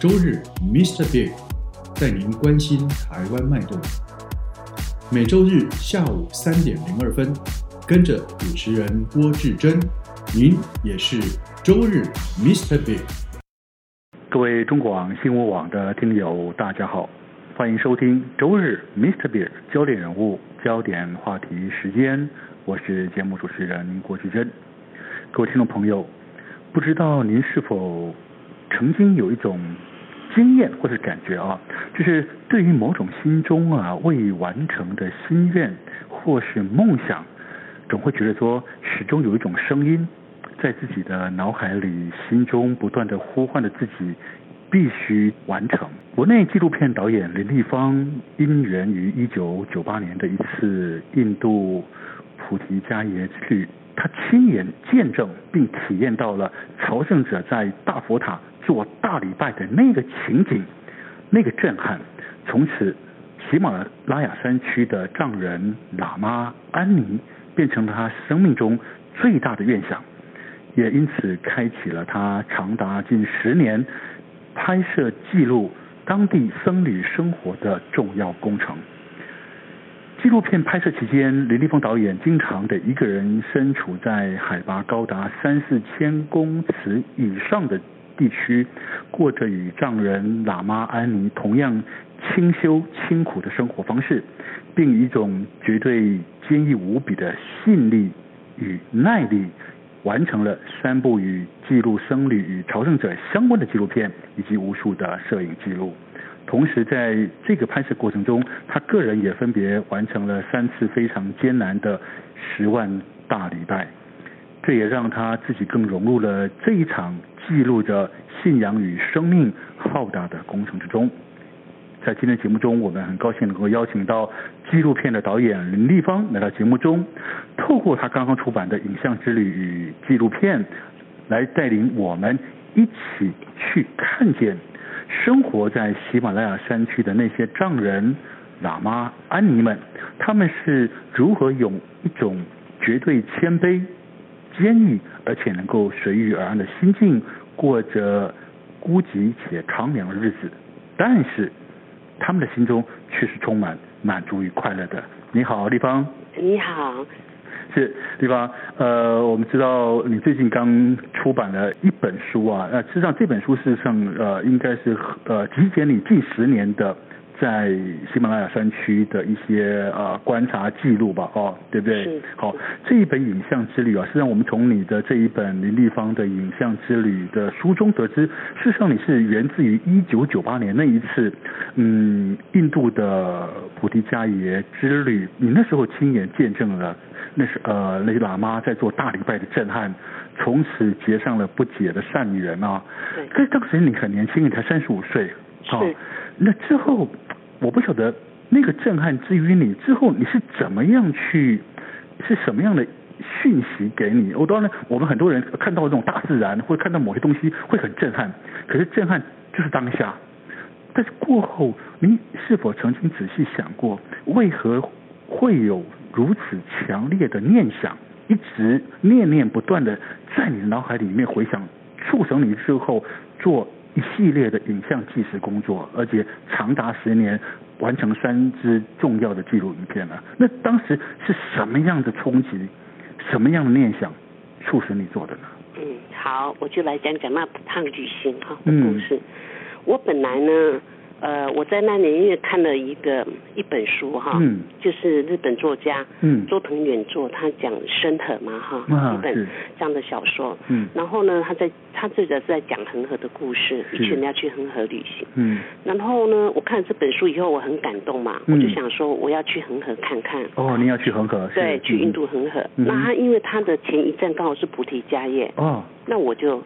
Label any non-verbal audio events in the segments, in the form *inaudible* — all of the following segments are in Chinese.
周日，Mr. Big 带您关心台湾脉动。每周日下午三点零二分，跟着主持人郭志珍，您也是周日 Mr. Big。各位中广新闻网的听友，大家好，欢迎收听周日 Mr. Big 焦点人物、焦点话题时间，我是节目主持人郭志珍。各位听众朋友，不知道您是否曾经有一种经验或者感觉啊，就是对于某种心中啊未完成的心愿或是梦想，总会觉得说始终有一种声音在自己的脑海里、心中不断的呼唤着自己必须完成。国内纪录片导演林立方因缘于一九九八年的一次印度菩提迦耶之旅，他亲眼见证并体验到了朝圣者在大佛塔。做大礼拜的那个情景，那个震撼，从此喜马拉雅山区的藏人喇嘛安妮变成了他生命中最大的愿想，也因此开启了他长达近十年拍摄记录当地僧侣生活的重要工程。纪录片拍摄期间，林立峰导演经常得一个人身处在海拔高达三四千公尺以上的。地区过着与藏人喇嘛安妮同样清修清苦的生活方式，并以一种绝对坚毅无比的信力与耐力，完成了三部与记录僧侣与朝圣者相关的纪录片以及无数的摄影记录。同时，在这个拍摄过程中，他个人也分别完成了三次非常艰难的十万大礼拜。这也让他自己更融入了这一场记录着信仰与生命浩大的工程之中。在今天节目中，我们很高兴能够邀请到纪录片的导演林立方来到节目中，透过他刚刚出版的影像之旅与纪录片，来带领我们一起去看见生活在喜马拉雅山区的那些藏人、喇嘛、安妮们，他们是如何用一种绝对谦卑。坚毅而且能够随遇而安的心境，过着孤寂且苍凉的日子，但是他们的心中却是充满满足与快乐的。你好，立方。你好。是立方。呃，我们知道你最近刚出版了一本书啊，那事实上这本书事实上呃应该是呃集结你近十年的。在喜马拉雅山区的一些呃观察记录吧，哦，对不对？是。好，这一本影像之旅啊，实际上我们从你的这一本林立方的影像之旅的书中得知，事实上你是源自于一九九八年那一次，嗯，印度的菩提迦耶之旅，你那时候亲眼见证了那是呃那些喇嘛在做大礼拜的震撼，从此结上了不解的善缘啊。对。可是当时你很年轻，你才三十五岁。是。那之后。我不晓得那个震撼之于你之后你是怎么样去，是什么样的讯息给你？我当然，我们很多人看到这种大自然，或者看到某些东西会很震撼，可是震撼就是当下。但是过后，你是否曾经仔细想过，为何会有如此强烈的念想，一直念念不断的在你的脑海里面回想，促成你之后做？一系列的影像纪实工作，而且长达十年，完成三支重要的纪录影片了。那当时是什么样的冲击，什么样的念想，促使你做的呢？嗯，好，我就来讲讲那趟旅行哈的故事。嗯、我本来呢。呃，我在那年因为看了一个一本书哈，嗯，就是日本作家，嗯，周藤远作，他讲深河嘛哈，啊、一本这样的小说，嗯，然后呢，他在他这个是在讲恒河的故事，一群人要去恒河旅行，嗯，然后呢，我看了这本书以后，我很感动嘛，嗯、我就想说我要去恒河看看。哦，你要去恒河？对，去印度恒河。嗯、那他因为他的前一站刚好是菩提迦耶，哦，那我就。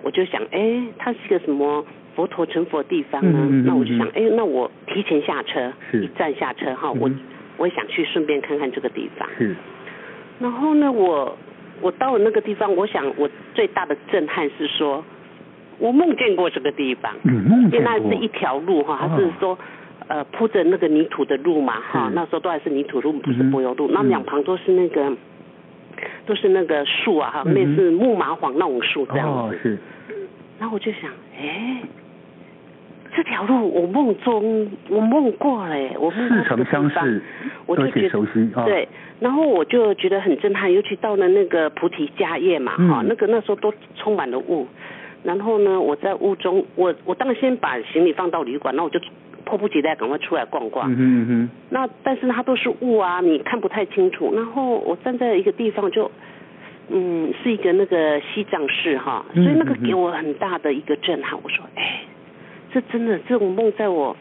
我就想，哎，他是一个什么佛陀成佛的地方呢？嗯嗯嗯、那我就想，哎，那我提前下车，一站下车哈，我我想去顺便看看这个地方。是。然后呢，我我到了那个地方，我想我最大的震撼是说，我梦见过这个地方。嗯，梦见过。因为那是一条路哈，它是说。呃，铺着那个泥土的路嘛，哈，那时候都还是泥土路，不是柏油路。那、嗯、两旁都是那个，都是那个树啊，哈、嗯，类似木麻黄那种树这样子。哦，是。然后我就想，哎，这条路我梦中我梦过了，我梦过。似曾相识，我就觉得熟悉。哦、对，然后我就觉得很震撼，尤其到了那个菩提迦叶嘛，哈、嗯，那个那时候都充满了雾。然后呢，我在雾中，我我当然先把行李放到旅馆，那我就。迫不及待赶快出来逛逛，嗯哼嗯哼，那但是它都是雾啊，你看不太清楚。然后我站在一个地方就，嗯，是一个那个西藏市哈，所以那个给我很大的一个震撼。我说，哎，这真的这种梦在我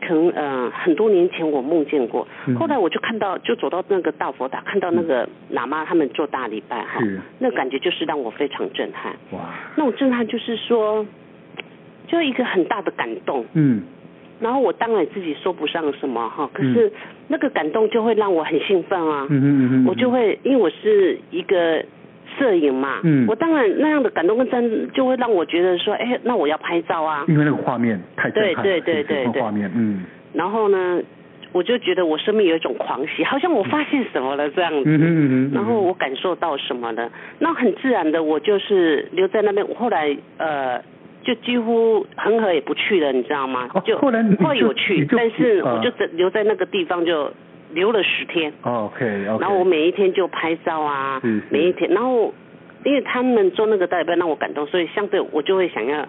可能呃很多年前我梦见过。后来我就看到，就走到那个大佛塔，看到那个喇嘛他们做大礼拜哈，那感觉就是让我非常震撼。哇，那种震撼就是说，就一个很大的感动。嗯。然后我当然自己说不上什么哈，可是那个感动就会让我很兴奋啊，嗯嗯嗯，我就会因为我是一个摄影嘛，嗯，我当然那样的感动跟真就会让我觉得说，哎，那我要拍照啊，因为那个画面太震撼，对对对对对，画面，嗯，然后呢，我就觉得我生命有一种狂喜，好像我发现什么了这样子，嗯嗯嗯，然后我感受到什么了，那很自然的我就是留在那边，我后来呃。就几乎恒河也不去了，你知道吗？就后来会有去，但是我就留在那个地方就留了十天。OK OK。然后我每一天就拍照啊，每一天，然后因为他们做那个代表让我感动，所以相对我就会想要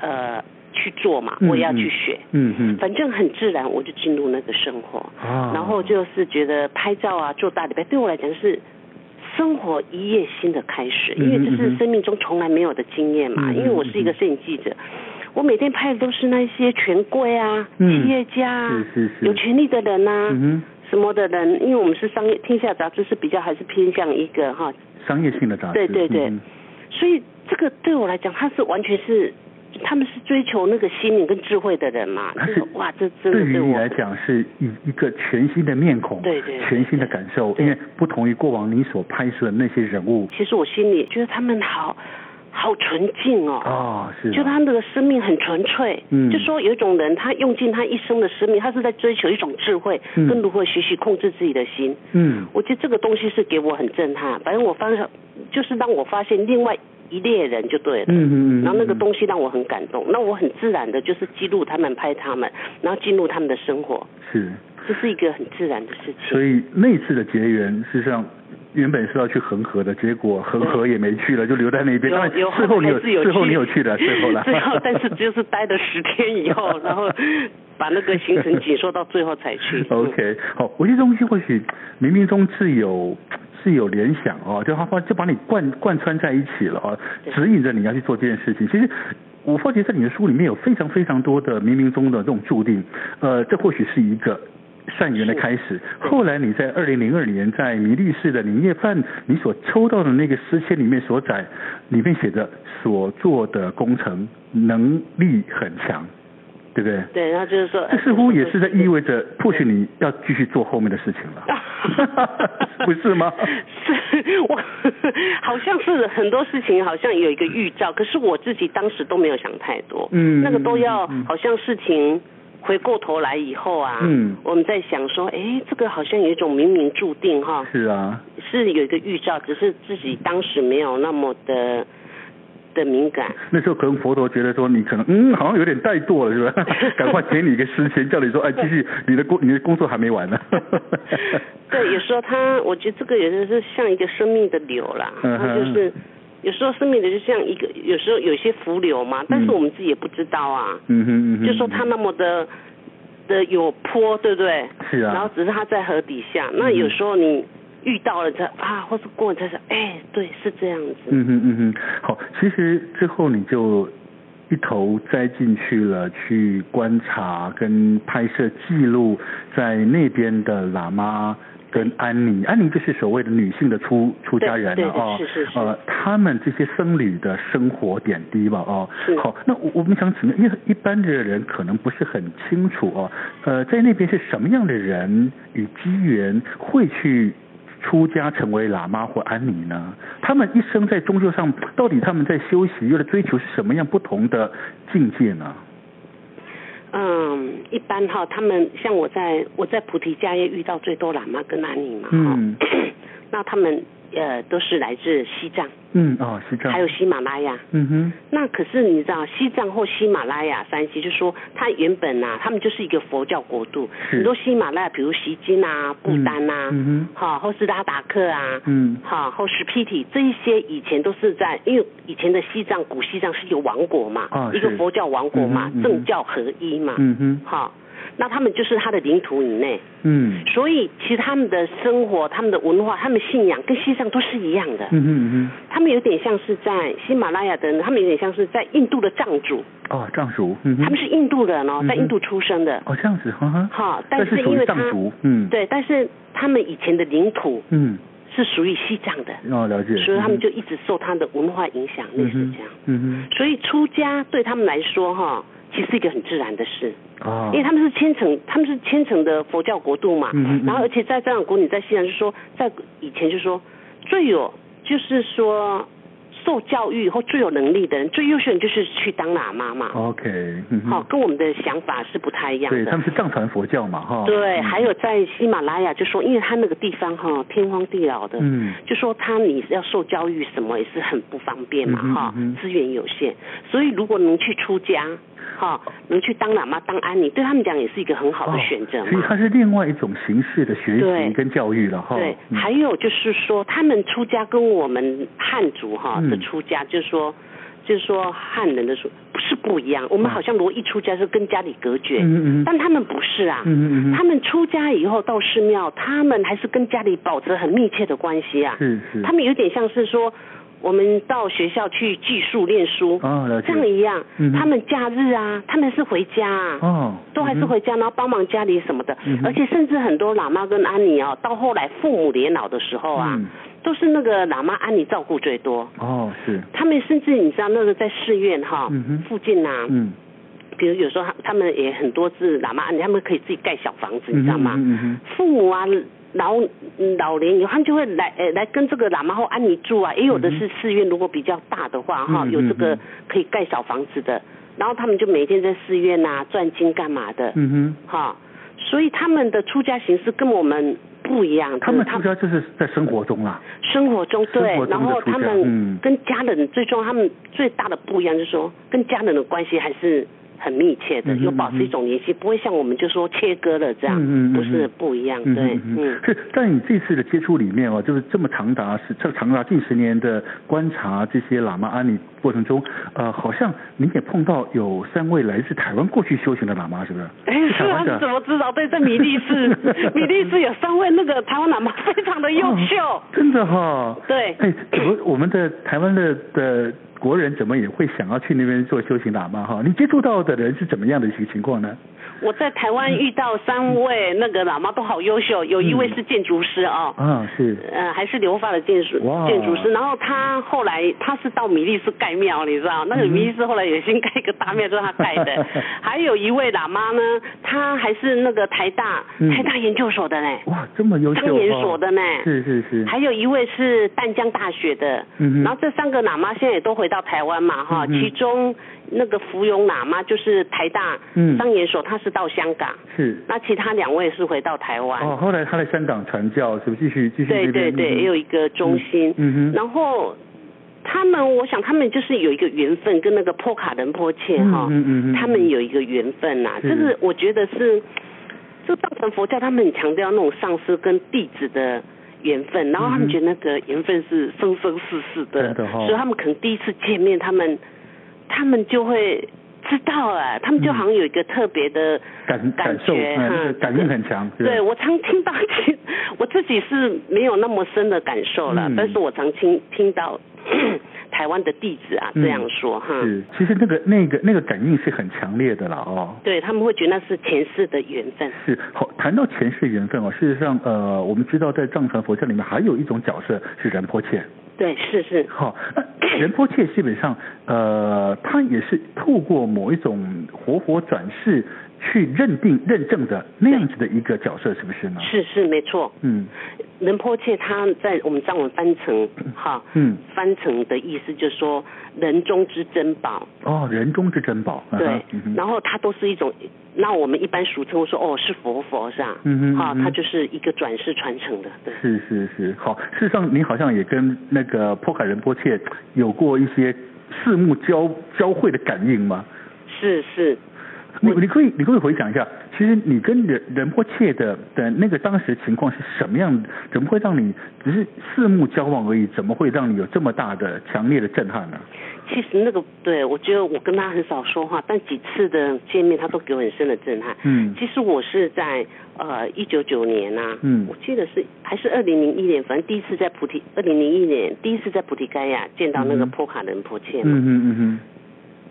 呃去做嘛，我也要去学。嗯嗯。反正很自然，我就进入那个生活。然后就是觉得拍照啊，做大礼拜对我来讲是。生活一夜新的开始，因为这是生命中从来没有的经验嘛。因为我是一个摄影记者，我每天拍的都是那些权贵啊、企业家啊、有权力的人啊、什么的人。因为我们是商业，天下杂志是比较还是偏向一个哈商业性的杂志。对对对，所以这个对我来讲，它是完全是。他们是追求那个心灵跟智慧的人嘛？是哇，这真的对于你来讲是一一个全新的面孔，对对，全新的感受，因为不同于过往你所拍摄的那些人物。其实我心里觉得他们好好纯净哦，哦是，就他那个生命很纯粹。嗯，就说有一种人，他用尽他一生的生命，他是在追求一种智慧，跟如何学习控制自己的心。嗯，我觉得这个东西是给我很震撼。反正我发现，就是让我发现另外。一列人就对了，嗯嗯嗯，然后那个东西让我很感动，那我很自然的就是记录他们，拍他们，然后进入他们的生活，是，这是一个很自然的事情。所以那次的结缘，事实上原本是要去恒河的，结果恒河也没去了，就留在那边。有有最后你有最后你有去的，最后了。*laughs* 最后，但是就是待了十天以后，*laughs* 然后把那个行程紧缩到最后才去。*laughs* OK，好，有些东西或许冥冥中自有。*tsk* 是有联想哦，就他就把你贯贯穿在一起了哦，指引着你要去做这件事情。其实我发觉在你的书里面有非常非常多的冥冥中的这种注定，呃，这或许是一个善缘的开始。后来你在二零零二年在弥力士的年夜饭，你所抽到的那个诗签里面所载，里面写着所做的工程能力很强。对不对？对，然后就是说，这似乎也是在意味着，或许你要继续做后面的事情了，*laughs* 不是吗？是我 *laughs* 好像是很多事情好像有一个预兆，可是我自己当时都没有想太多，嗯，那个都要好像事情回过头来以后啊，嗯，我们在想说，哎，这个好像有一种冥冥注定哈，是啊，是有一个预兆，只是自己当时没有那么的。的敏感，那时候可能佛陀觉得说你可能嗯好像有点怠惰了是吧？*laughs* 赶快给你一个时间，叫你说哎继续你的工你的工作还没完呢。*laughs* 对，有时候他我觉得这个有时候是像一个生命的流啦，然后就是有时候生命的就像一个有时候有些浮流嘛，但是我们自己也不知道啊。嗯哼嗯哼。就说他那么的的有坡，对不对？是啊。然后只是他在河底下，那有时候你。遇到了才啊，或是过了他说，哎，对，是这样子。嗯哼嗯哼，好，其实之后你就一头栽进去了，去观察跟拍摄记录在那边的喇嘛。跟安妮，安妮就是所谓的女性的出出家人了哦，是是是，呃，他们这些僧侣的生活点滴吧，哦，是好，那我我们想请问，因为一般的人可能不是很清楚哦，呃，在那边是什么样的人与机缘会去出家成为喇嘛或安妮呢？他们一生在宗教上，到底他们在修习又在追求是什么样不同的境界呢？嗯，一般哈，他们像我在我在菩提家也遇到最多喇嘛跟安妮嘛，哈、嗯，*clears throat* 那他们呃都是来自西藏。嗯哦，西藏，还有喜马拉雅，嗯哼，那可是你知道西藏或喜马拉雅山西，就是说它原本啊，他们就是一个佛教国度，很多喜马拉雅，比如锡金啊、不丹啊，嗯哼，好，或是拉达克啊，嗯，好，或是皮提，这一些以前都是在，因为以前的西藏古西藏是一个王国嘛，啊，一个佛教王国嘛，政教合一嘛，嗯哼，好。那他们就是他的领土以内，嗯，所以其实他们的生活、他们的文化、他们信仰跟西藏都是一样的，嗯嗯嗯，他们有点像是在喜马拉雅的人，他们有点像是在印度的藏族，哦，藏族，嗯，他们是印度人哦，在印度出生的，哦，这样子，哈哈，好，但是因为他，嗯，对，但是他们以前的领土，嗯，是属于西藏的，哦，了解，所以他们就一直受他的文化影响，类似这样，嗯嗯，所以出家对他们来说，哈。其实是一个很自然的事，哦，因为他们是虔诚，他们是虔诚的佛教国度嘛，嗯，然后而且在这样国，你在西藏就是说，在以前就是说最有就是说。受教育或最有能力的人，最优秀的人就是去当喇嘛嘛。OK，好、嗯，跟我们的想法是不太一样的。对，他们是藏传佛教嘛，哈。对，还有在喜马拉雅，就说因为他那个地方哈天荒地老的，嗯，就说他你要受教育什么也是很不方便嘛，哈、嗯，资源有限，所以如果能去出家，哈，能去当喇嘛当安妮，对他们讲也是一个很好的选择嘛。所以它是另外一种形式的学习跟教育了哈。对，还有就是说他们出家跟我们汉族哈。的出家就是说，就是说汉人的说不是不一样，我们好像如果一出家是跟家里隔绝，嗯嗯，但他们不是啊，嗯嗯，他们出家以后到寺庙，他们还是跟家里保持很密切的关系啊，嗯是，他们有点像是说我们到学校去寄宿念书，哦，这样一样，他们假日啊，他们是回家啊，哦，都还是回家，然后帮忙家里什么的，而且甚至很多喇嘛跟安妮哦，到后来父母年老的时候啊。都是那个喇嘛安妮照顾最多。哦，是。他们甚至你知道那个在寺院哈，嗯、附近呐、啊，嗯，比如有时候他他们也很多是喇嘛安妮，他们可以自己盖小房子，嗯、你知道吗？嗯嗯、父母啊老老年以后，他们就会来呃来跟这个喇嘛或安妮住啊，也有的是寺院如果比较大的话哈，嗯、有这个可以盖小房子的，然后他们就每天在寺院呐转经干嘛的，嗯哼，哈，所以他们的出家形式跟我们。不一样，他们出家就是在生活中啊，生活中对，然后他们跟家人最重要，他们最大的不一样就是说，跟家人的关系还是。很密切的，又保持一种联系，不会像我们就说切割了这样，不是不一样，对，嗯。是在你这次的接触里面哦，就是这么长达是这长达近十年的观察这些喇嘛安妮过程中，呃，好像你也碰到有三位来自台湾过去修行的喇嘛，是不是？哎，是啊，你怎么知道？对，在米利斯，*laughs* 米利斯有三位那个台湾喇嘛，非常的优秀，真的哈。对。哎，我我们的台湾的的。国人怎么也会想要去那边做修行喇嘛哈？你接触到的人是怎么样的一个情况呢？我在台湾遇到三位那个喇嘛都好优秀，有一位是建筑师哦，嗯，是，呃，还是留法的建筑建筑师。然后他后来他是到米利斯盖庙，你知道，那个米利斯后来也先盖一个大庙，就是他盖的。*laughs* 还有一位喇嘛呢，他还是那个台大台大研究所的呢。哇，这么优秀，当研所的呢。是是是。还有一位是淡江大学的，嗯然后这三个喇嘛现在也都回到台湾嘛哈，其中。那个芙蓉喇嘛就是台大商研所，他是到香港，是。那其他两位是回到台湾。哦，后来他在香港传教，是不是继续继续？对对对，也有一个中心。嗯哼。然后他们，我想他们就是有一个缘分，跟那个波卡人波切哈，嗯嗯嗯，他们有一个缘分呐。就是我觉得是，就藏传佛教他们很强调那种上师跟弟子的缘分，然后他们觉得那个缘分是生生世世的，所以他们可能第一次见面，他们。他们就会知道啊，他们就好像有一个特别的感感觉哈，感应很强。对，我常听到，我自己是没有那么深的感受了，但是我常听听到 *coughs* 台湾的弟子啊，这样说哈。是，其实那个那个那个感应是很强烈的啦哦。对，他们会觉得那是前世的缘分。是，好，谈到前世缘分哦，事实上呃，我们知道在藏传佛教里面还有一种角色是仁波切。对，是是。好，那仁波切基本上呃，他也是透过某一种活佛转世。去认定、认证的那样子的一个角色，是不是呢？是是没错。嗯，仁波切他在我们藏文翻成哈，嗯，翻成的意思就是说人中之珍宝。哦，人中之珍宝。对，嗯、然后它都是一种，那我们一般俗称说哦是佛佛是吧？嗯嗯。好，它就是一个转世传承的。对。是是是，好，事实上你好像也跟那个波卡仁波切有过一些四目交交汇的感应吗？是是。你你可以你可以回想一下，其实你跟仁仁波切的的那个当时情况是什么样？怎么会让你只是四目交往而已？怎么会让你有这么大的强烈的震撼呢？其实那个对我觉得我跟他很少说话，但几次的见面他都给我很深的震撼。嗯，其实我是在呃一九九年啊，嗯，我记得是还是二零零一年，反正第一次在菩提二零零一年第一次在菩提盖亚见到那个波卡仁波切嘛。嗯嗯嗯嗯，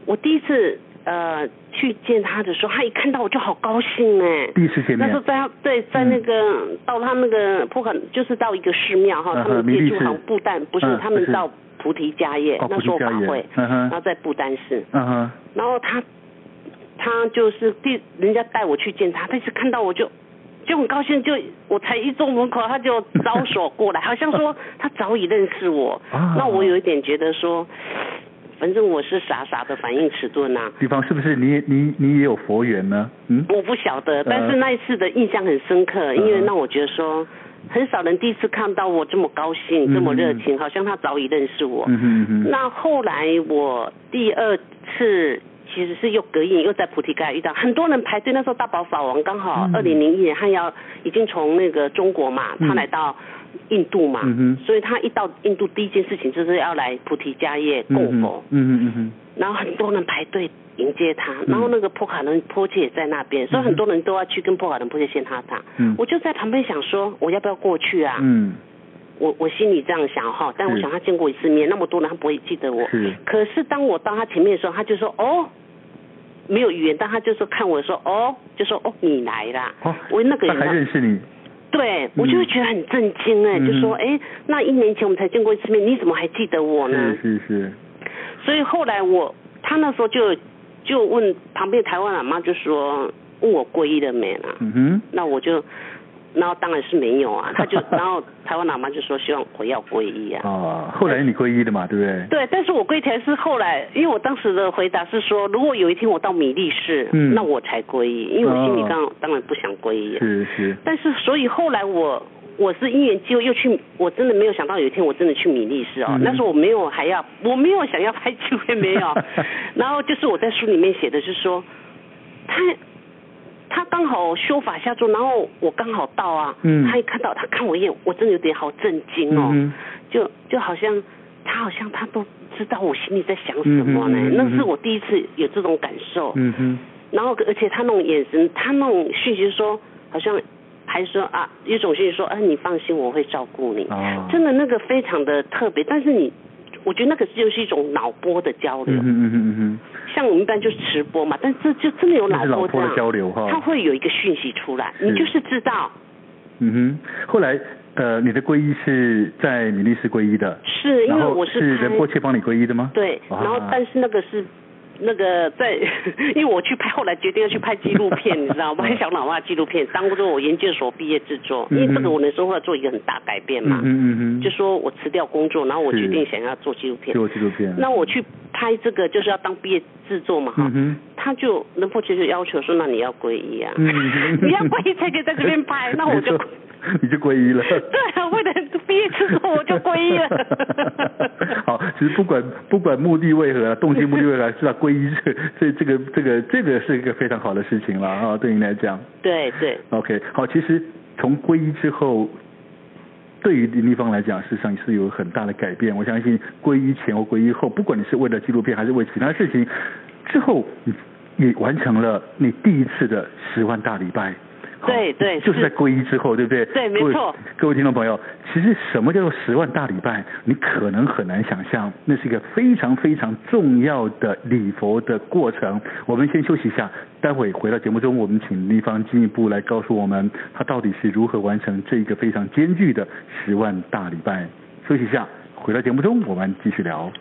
我第一次。呃，去见他的时候，他一看到我就好高兴哎。第一次见面。那时候在对在那个、嗯、到他那个波卡，就是到一个寺庙哈，他们借住好像不丹，不是、嗯、他们到菩提迦叶，那时候法会，嗯、然后在布丹寺，嗯哼，然后他他就是第人家带我去见他，但是看到我就就很高兴，就我才一坐门口，他就招手过来，好像说他早已认识我，啊、那我有一点觉得说。反正我是傻傻的反应迟钝啊。比方是不是你你你也有佛缘呢？嗯，我不晓得，但是那一次的印象很深刻，呃、因为让我觉得说很少人第一次看到我这么高兴，嗯、这么热情，好像他早已认识我。嗯哼嗯，那后来我第二次其实是又隔夜又在菩提盖遇到很多人排队，那时候大宝法王刚好二零零一年他要已经从那个中国嘛，他来到。印度嘛，嗯、所以他一到印度，第一件事情就是要来菩提迦叶供佛，嗯嗯嗯，然后很多人排队迎接他，嗯、然后那个破卡人波切也在那边，嗯、所以很多人都要去跟破卡人波切献哈达，嗯，我就在旁边想说，我要不要过去啊？嗯，我我心里这样想哈，但我想他见过一次面，那么多人他不会记得我，是，可是当我到他前面的时候，他就说哦，没有语言，但他就是看我说哦，就说哦你来啦，哦，我那个人他还认识你。对，我就会觉得很震惊哎，嗯、就说哎，那一年前我们才见过一次面，你怎么还记得我呢？是是是。所以后来我，他那时候就就问旁边台湾喇嘛，就说问我皈依了没啦？嗯哼。那我就。然后当然是没有啊，*laughs* 他就然后台湾喇嘛就说希望我要皈依啊。哦，后来你皈依的嘛，对不对？对，但是我皈依是后来，因为我当时的回答是说，如果有一天我到米利市，嗯，那我才皈依，因为我心里刚当然不想皈依。是是。但是所以后来我我是因缘机会又去，我真的没有想到有一天我真的去米利市哦，那时候我没有还要我没有想要拍纪录片没有，*laughs* 然后就是我在书里面写的是说他。他刚好修法下座，然后我刚好到啊，嗯、他一看到他看我一眼，我真的有点好震惊哦，嗯、就就好像他好像他都知道我心里在想什么呢，嗯嗯嗯、那是我第一次有这种感受，嗯哼、然后而且他那种眼神，他那种讯息说，好像还说啊，一种讯息说，哎、啊，你放心，我会照顾你，哦、真的那个非常的特别，但是你。我觉得那个就是一种脑波的交流，嗯嗯嗯嗯，像我们一般就是直播嘛，但这就真的有脑波这样，的交流哈，他会有一个讯息出来，你就是知道。嗯哼，后来呃，你的皈依是在米利斯皈依的，是因为我是是仁波切帮你皈依的吗？对，然后但是那个是。那个在，*laughs* 因为我去拍，后来决定要去拍纪录片，你知道吗？*laughs* 小老外纪录片，当做我研究所毕业制作，因为这个我那时候要做一个很大改变嘛，嗯嗯嗯，就说我辞掉工作，然后我决定想要做纪录片，做纪录片。那我去拍这个就是要当毕业制作嘛，哈，他就仁波切就要求说，那你要皈依啊，*laughs* 你要皈依才可以在这边拍，*laughs* 那我就。你就皈依了。*laughs* 对啊，为了毕业之后我就皈依了。好，其实不管不管目的为何，动机目的为何，是吧？皈依这这这个这个这个是一个非常好的事情了啊，对你来讲。对对。OK，好，其实从皈依之后，对于林立方来讲，事实上是有很大的改变。我相信皈依前或皈依后，不管你是为了纪录片还是为其他事情，之后你你完成了你第一次的十万大礼拜。对对，就是在皈依之后，对不对？对，没错。各位听众朋友，其实什么叫做十万大礼拜？你可能很难想象，那是一个非常非常重要的礼佛的过程。我们先休息一下，待会回到节目中，我们请丽芳进一步来告诉我们，他到底是如何完成这一个非常艰巨的十万大礼拜。休息一下，回到节目中，我们继续聊。